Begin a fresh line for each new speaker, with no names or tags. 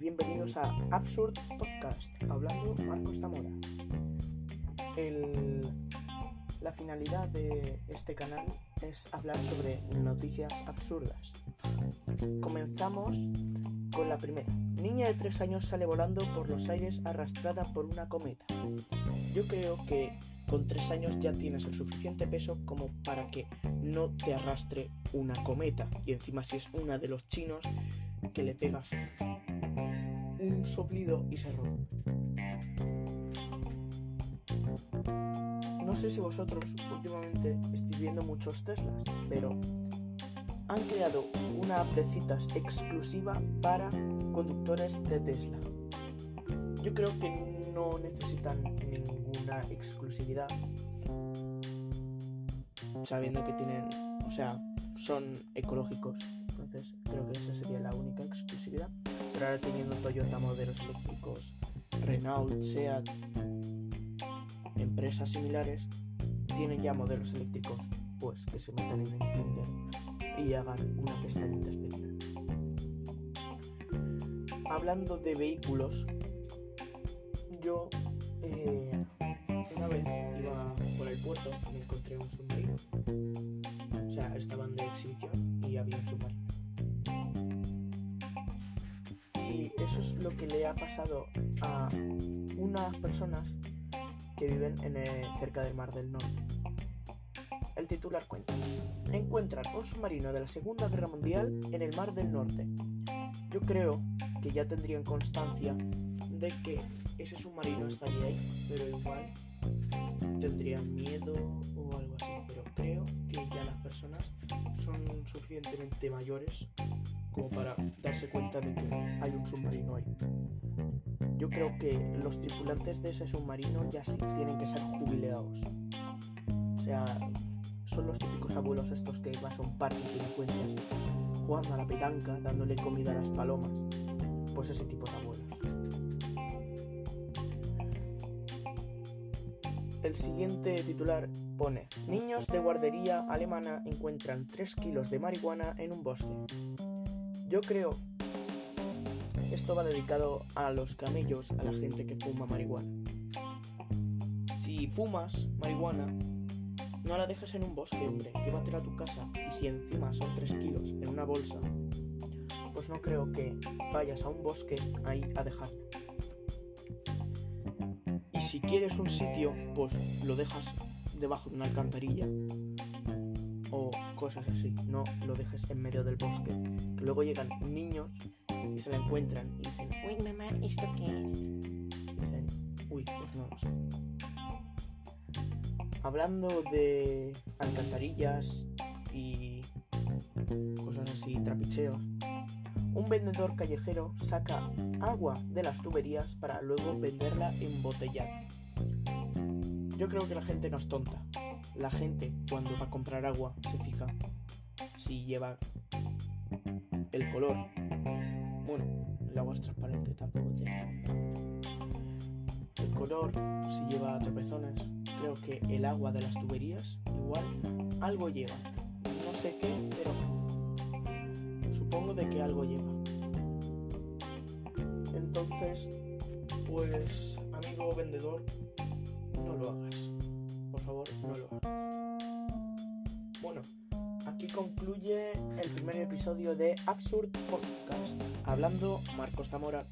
Bienvenidos a Absurd Podcast, hablando Marcos Zamora. El- La finalidad de este canal es hablar sobre noticias absurdas. Comenzamos con la primera. Niña de 3 años sale volando por los aires arrastrada por una cometa. Yo creo que con 3 años ya tienes el suficiente peso como para que no te arrastre una cometa. Y encima si es una de los chinos que le pegas un soplido y se rompe. No sé si vosotros últimamente estáis viendo muchos Teslas, pero han creado una app de citas exclusiva para conductores de Tesla. Yo creo que no necesitan ninguna exclusividad, sabiendo que tienen, o sea, son ecológicos. Entonces creo que esa sería la única exclusividad. Pero ahora teniendo Toyota modelos eléctricos, Renault, Seat, empresas similares, tienen ya modelos eléctricos, pues que se metan en Tinder y hagan una pestañita especial. Hablando de vehículos, yo eh, una vez iba por el puerto y me encontré un submarino. O sea, estaban de exhibición y había un submarino. Eso es lo que le ha pasado a unas personas que viven cerca del Mar del Norte. El titular cuenta. Encuentran un submarino de la Segunda Guerra Mundial en el Mar del Norte. Yo creo que ya tendrían constancia de que ese submarino estaría ahí, pero igual tendrían miedo o algo así. Pero creo que ya las personas son suficientemente mayores como para darse cuenta de que hay un submarino ahí. Yo creo que los tripulantes de ese submarino ya sí tienen que ser jubilados. O sea, son los típicos abuelos estos que vas a un parque y te encuentras jugando a la petanca, dándole comida a las palomas. Pues ese tipo de abuelos. El siguiente titular pone, niños de guardería alemana encuentran 3 kilos de marihuana en un bosque. Yo creo, esto va dedicado a los camellos, a la gente que fuma marihuana. Si fumas marihuana, no la dejes en un bosque, hombre, llévatela a tu casa. Y si encima son 3 kilos en una bolsa, pues no creo que vayas a un bosque ahí a dejarlo. Y si quieres un sitio, pues lo dejas debajo de una alcantarilla cosas así. No lo dejes en medio del bosque. Que luego llegan niños y se la encuentran y dicen, uy mamá, ¿esto qué es? Y dicen, uy, pues no lo sé. Hablando de alcantarillas y cosas así, trapicheos, un vendedor callejero saca agua de las tuberías para luego venderla embotellada. Yo creo que la gente no es tonta. La gente cuando va a comprar agua se fija si lleva el color. Bueno, el agua es transparente, tampoco tiene. El color, si lleva tropezones, creo que el agua de las tuberías igual algo lleva. No sé qué, pero supongo de que algo lleva. Entonces, pues, amigo vendedor, no lo hagas. Favor, no lo hagas. Bueno, aquí concluye el primer episodio de Absurd Podcast, hablando Marcos Zamora.